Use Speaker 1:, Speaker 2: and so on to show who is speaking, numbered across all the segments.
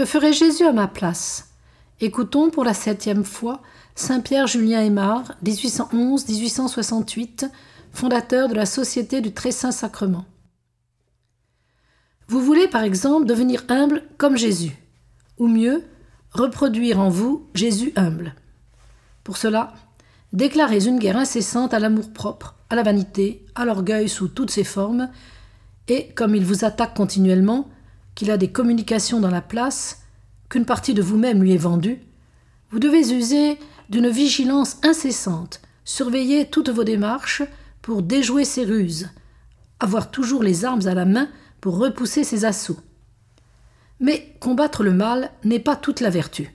Speaker 1: Que ferait Jésus à ma place? Écoutons pour la septième fois Saint-Pierre Julien Aymar, 1811-1868, fondateur de la Société du Très Saint Sacrement. Vous voulez par exemple devenir humble comme Jésus, ou mieux, reproduire en vous Jésus humble. Pour cela, déclarez une guerre incessante à l'amour-propre, à la vanité, à l'orgueil sous toutes ses formes, et, comme il vous attaque continuellement, qu'il a des communications dans la place, qu'une partie de vous-même lui est vendue, vous devez user d'une vigilance incessante, surveiller toutes vos démarches pour déjouer ses ruses, avoir toujours les armes à la main pour repousser ses assauts. Mais combattre le mal n'est pas toute la vertu.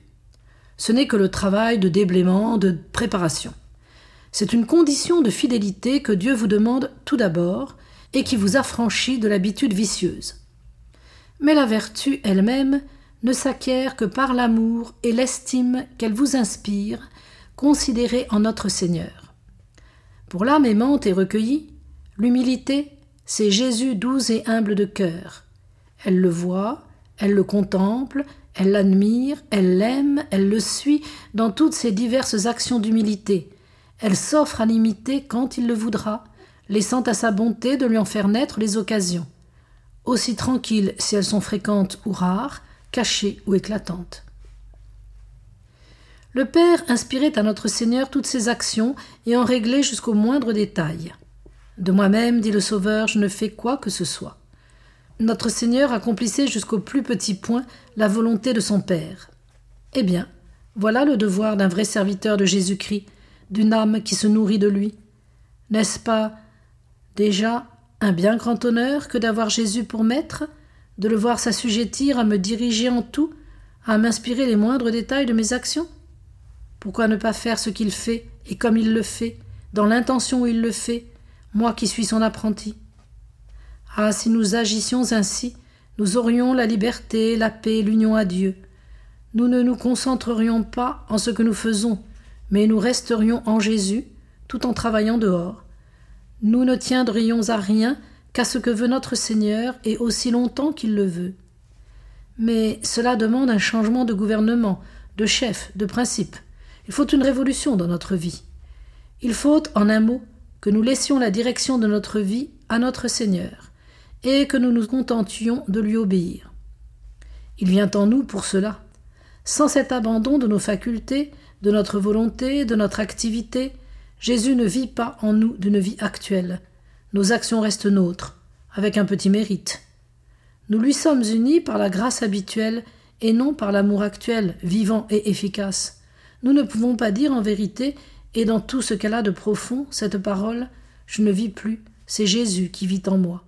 Speaker 1: Ce n'est que le travail de déblaiement, de préparation. C'est une condition de fidélité que Dieu vous demande tout d'abord et qui vous affranchit de l'habitude vicieuse. Mais la vertu elle-même ne s'acquiert que par l'amour et l'estime qu'elle vous inspire, considérée en notre Seigneur. Pour l'âme aimante et recueillie, l'humilité, c'est Jésus doux et humble de cœur. Elle le voit, elle le contemple, elle l'admire, elle l'aime, elle le suit dans toutes ses diverses actions d'humilité. Elle s'offre à l'imiter quand il le voudra, laissant à sa bonté de lui en faire naître les occasions. Aussi tranquilles si elles sont fréquentes ou rares, cachées ou éclatantes. Le Père inspirait à notre Seigneur toutes ses actions et en réglait jusqu'au moindre détail. De moi-même, dit le Sauveur, je ne fais quoi que ce soit. Notre Seigneur accomplissait jusqu'au plus petit point la volonté de son Père. Eh bien, voilà le devoir d'un vrai serviteur de Jésus-Christ, d'une âme qui se nourrit de lui. N'est-ce pas déjà un bien grand honneur que d'avoir Jésus pour maître, de le voir s'assujettir à me diriger en tout, à m'inspirer les moindres détails de mes actions Pourquoi ne pas faire ce qu'il fait et comme il le fait, dans l'intention où il le fait, moi qui suis son apprenti? Ah, si nous agissions ainsi, nous aurions la liberté, la paix, l'union à Dieu. Nous ne nous concentrerions pas en ce que nous faisons, mais nous resterions en Jésus, tout en travaillant dehors. Nous ne tiendrions à rien qu'à ce que veut notre Seigneur et aussi longtemps qu'il le veut. Mais cela demande un changement de gouvernement, de chef, de principe. Il faut une révolution dans notre vie. Il faut, en un mot, que nous laissions la direction de notre vie à notre Seigneur, et que nous nous contentions de lui obéir. Il vient en nous pour cela. Sans cet abandon de nos facultés, de notre volonté, de notre activité, Jésus ne vit pas en nous d'une vie actuelle. Nos actions restent nôtres, avec un petit mérite. Nous lui sommes unis par la grâce habituelle et non par l'amour actuel, vivant et efficace. Nous ne pouvons pas dire en vérité et dans tout ce qu'elle a de profond, cette parole, je ne vis plus, c'est Jésus qui vit en moi.